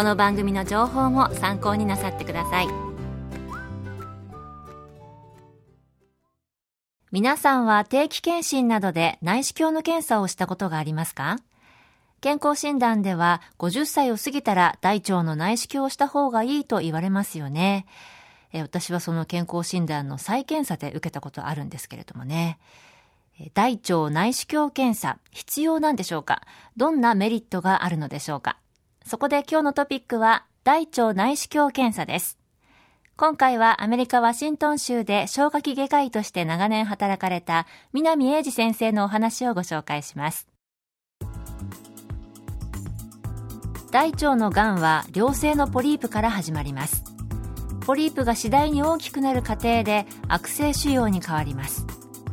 この番組の情報も参考になさってください皆さんは定期検診などで内視鏡の検査をしたことがありますか？健康診断では50歳を過ぎたら大腸の内視鏡をした方がいいと言われますよね。え私はその健康診断の再検査で受けたことあるんですけれどもね。大腸内視鏡検査、必要なんでしょうか？どんなメリットがあるのでしょうか？そこで今日のトピックは、大腸内視鏡検査です。今回はアメリカ・ワシントン州で消化器外科医として長年働かれた南英二先生のお話をご紹介します。大腸のがんは良性のポリープから始まります。ポリープが次第に大きくなる過程で悪性腫瘍に変わります。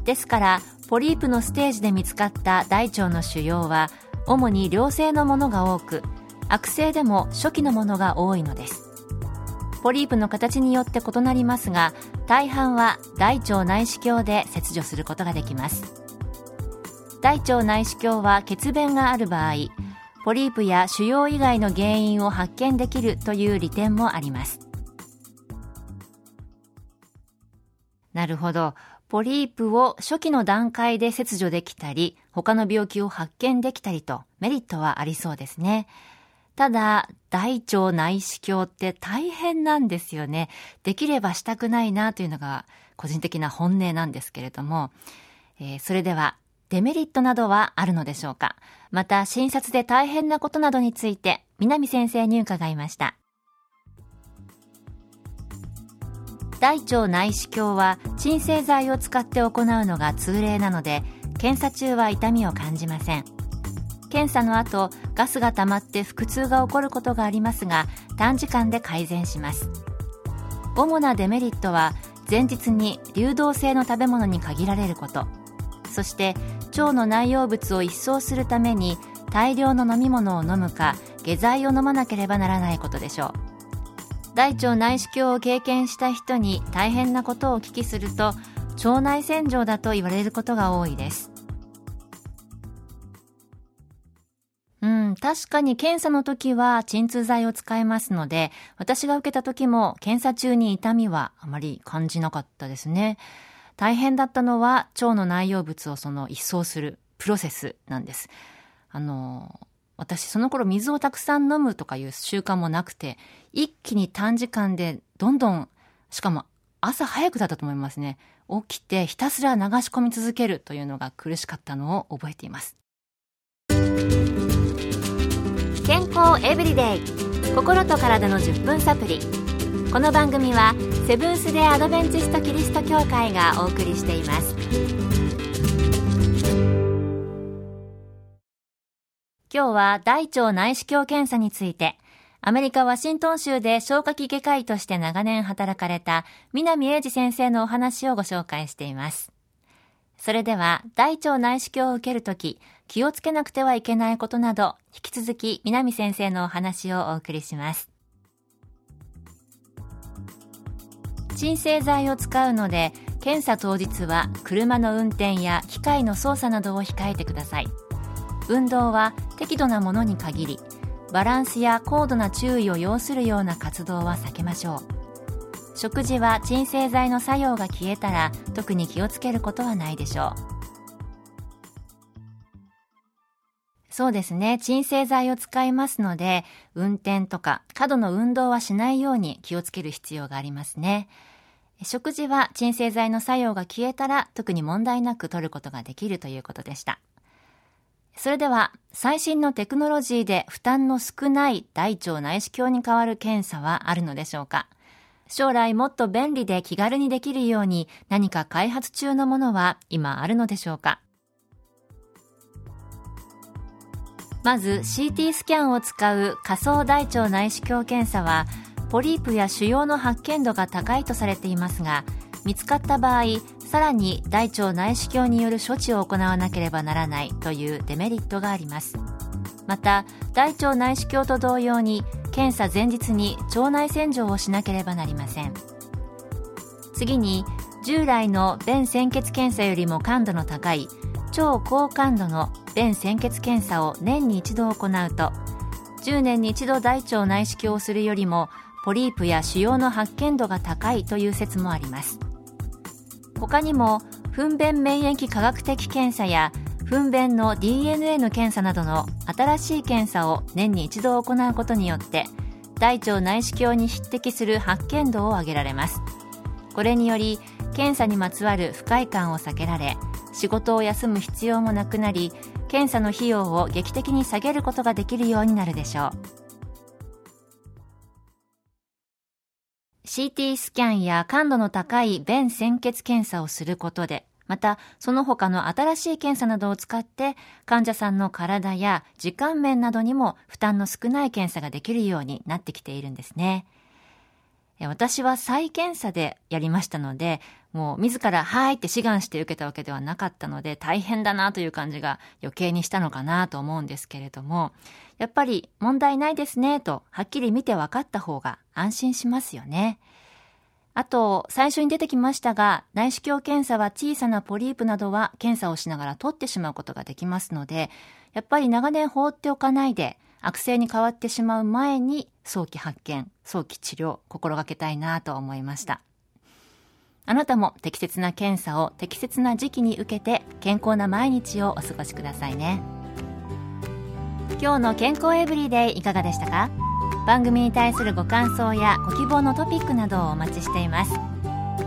ですからポリープのステージで見つかった大腸の腫瘍は主に良性のものが多く悪性でも初期のものが多いのです。ポリープの形によって異なりますが大半は大腸内視鏡で切除することができます。大腸内視鏡は血便がある場合ポリープや腫瘍以外の原因を発見できるという利点もあります。なるほど。ポリープを初期の段階で切除できたり、他の病気を発見できたりとメリットはありそうですね。ただ、大腸内視鏡って大変なんですよね。できればしたくないなというのが個人的な本音なんですけれども、えー、それではデメリットなどはあるのでしょうか？また診察で大変なことなどについて南先生に伺いました。大腸内視鏡は鎮静剤を使って行うのが通例なので検査中は痛みを感じません検査の後ガスが溜まって腹痛が起こることがありますが短時間で改善します。主なデメリットは前日に流動性の食べ物に限られること。そして腸の内容物を一掃するために大量の飲み物を飲むか下剤を飲まなければならないことでしょう。大腸内視鏡を経験した人に大変なことをお聞きすると腸内洗浄だと言われることが多いです。確かに検査の時は鎮痛剤を使いますので私が受けた時も検査中に痛みはあまり感じなかったですね大変だったのは腸の内容物をその一掃するプロセスなんですあの私その頃水をたくさん飲むとかいう習慣もなくて、一気に短時間でどんどん、しかも朝早くだったと思いますね。起きてひたすら流し込み続けるというのが苦しかったのを覚えています。健康エブリデイ。心と体の10分サプリ。この番組はセブンス・デ・アドベンチスト・キリスト教会がお送りしています。今日は大腸内視鏡検査について、アメリカ・ワシントン州で消化器外科医として長年働かれた南英二先生のお話をご紹介しています。それでは、大腸内視鏡を受けるとき、気をつけなくてはいけないことなど、引き続き南先生のお話をお送りします。鎮静剤を使うので、検査当日は車の運転や機械の操作などを控えてください。運動は適度なものに限りバランスや高度な注意を要するような活動は避けましょう食事は鎮静剤の作用が消えたら特に気をつけることはないでしょうそうですね。鎮静剤を使いますので、運転とか過度の運動はしないように気をつける必要がありますね。食事は鎮静剤の作用が消えたら特に問題なく取ることができるということでした。それでは、最新のテクノロジーで負担の少ない大腸内視鏡に代わる検査はあるのでしょうか？将来もっと便利で気軽にできるように何か開発中のものは今あるのでしょうか？まず CT スキャンを使う仮想大腸内視鏡検査はポリープや腫瘍の発見度が高いとされていますが見つかった場合さらに大腸内視鏡による処置を行わなければならないというデメリットがあります。また大腸内視鏡と同様に検査前日に腸内洗浄をしなければなりません。次に従来の便潜血検査よりも感度の高い超高感度の便潜血検査を年に一度行うと10年に一度大腸内視鏡をするよりもポリープや腫瘍の発見度が高いという説もあります。他にも糞便免疫科学的検査や糞便の DNA の検査などの新しい検査を年に一度行うことによって大腸内視鏡に匹敵する発見度を上げられます。これにより検査にまつわる不快感を避けられ仕事を休む必要もなくなり検査の費用を劇的に下げることができるようになるでしょう。CT スキャンや感度の高い便潜血検査をすることでまたその他の新しい検査などを使って患者さんの体や時間面などにも負担の少ない検査ができるようになってきているんですね。私は再検査でやりましたので、もう自らはいって志願して受けたわけではなかったので大変だなという感じが余計にしたのかなと思うんですけれども、やっぱり問題ないですねとはっきり見て分かった方が安心しますよね。あと、最初に出てきましたが、内視鏡検査は小さなポリープなどは検査をしながら取ってしまうことができますので、やっぱり長年放っておかないで、悪性に変わってしまう前に早期発見、早期治療、心がけたいなと思いました。あなたも適切な検査を適切な時期に受けて健康な毎日をお過ごしくださいね。今日の健康エブリデイいかがでしたか？番組に対するご感想やご希望のトピックなどをお待ちしています。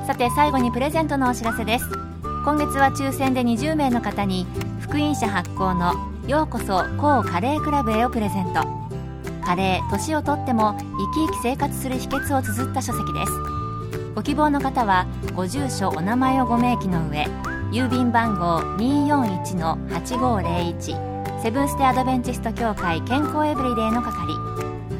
さて最後にプレゼントのお知らせです。今月は抽選で20名の方に福音社発行のようこそ高カレークラブへをプレゼント。カレー年をとっても生き生き生活する秘訣を綴った書籍です。ご希望の方はご住所お名前をご明記の上郵便番号241-8501セブンステアドベンチスト協会健康エブリデイの係。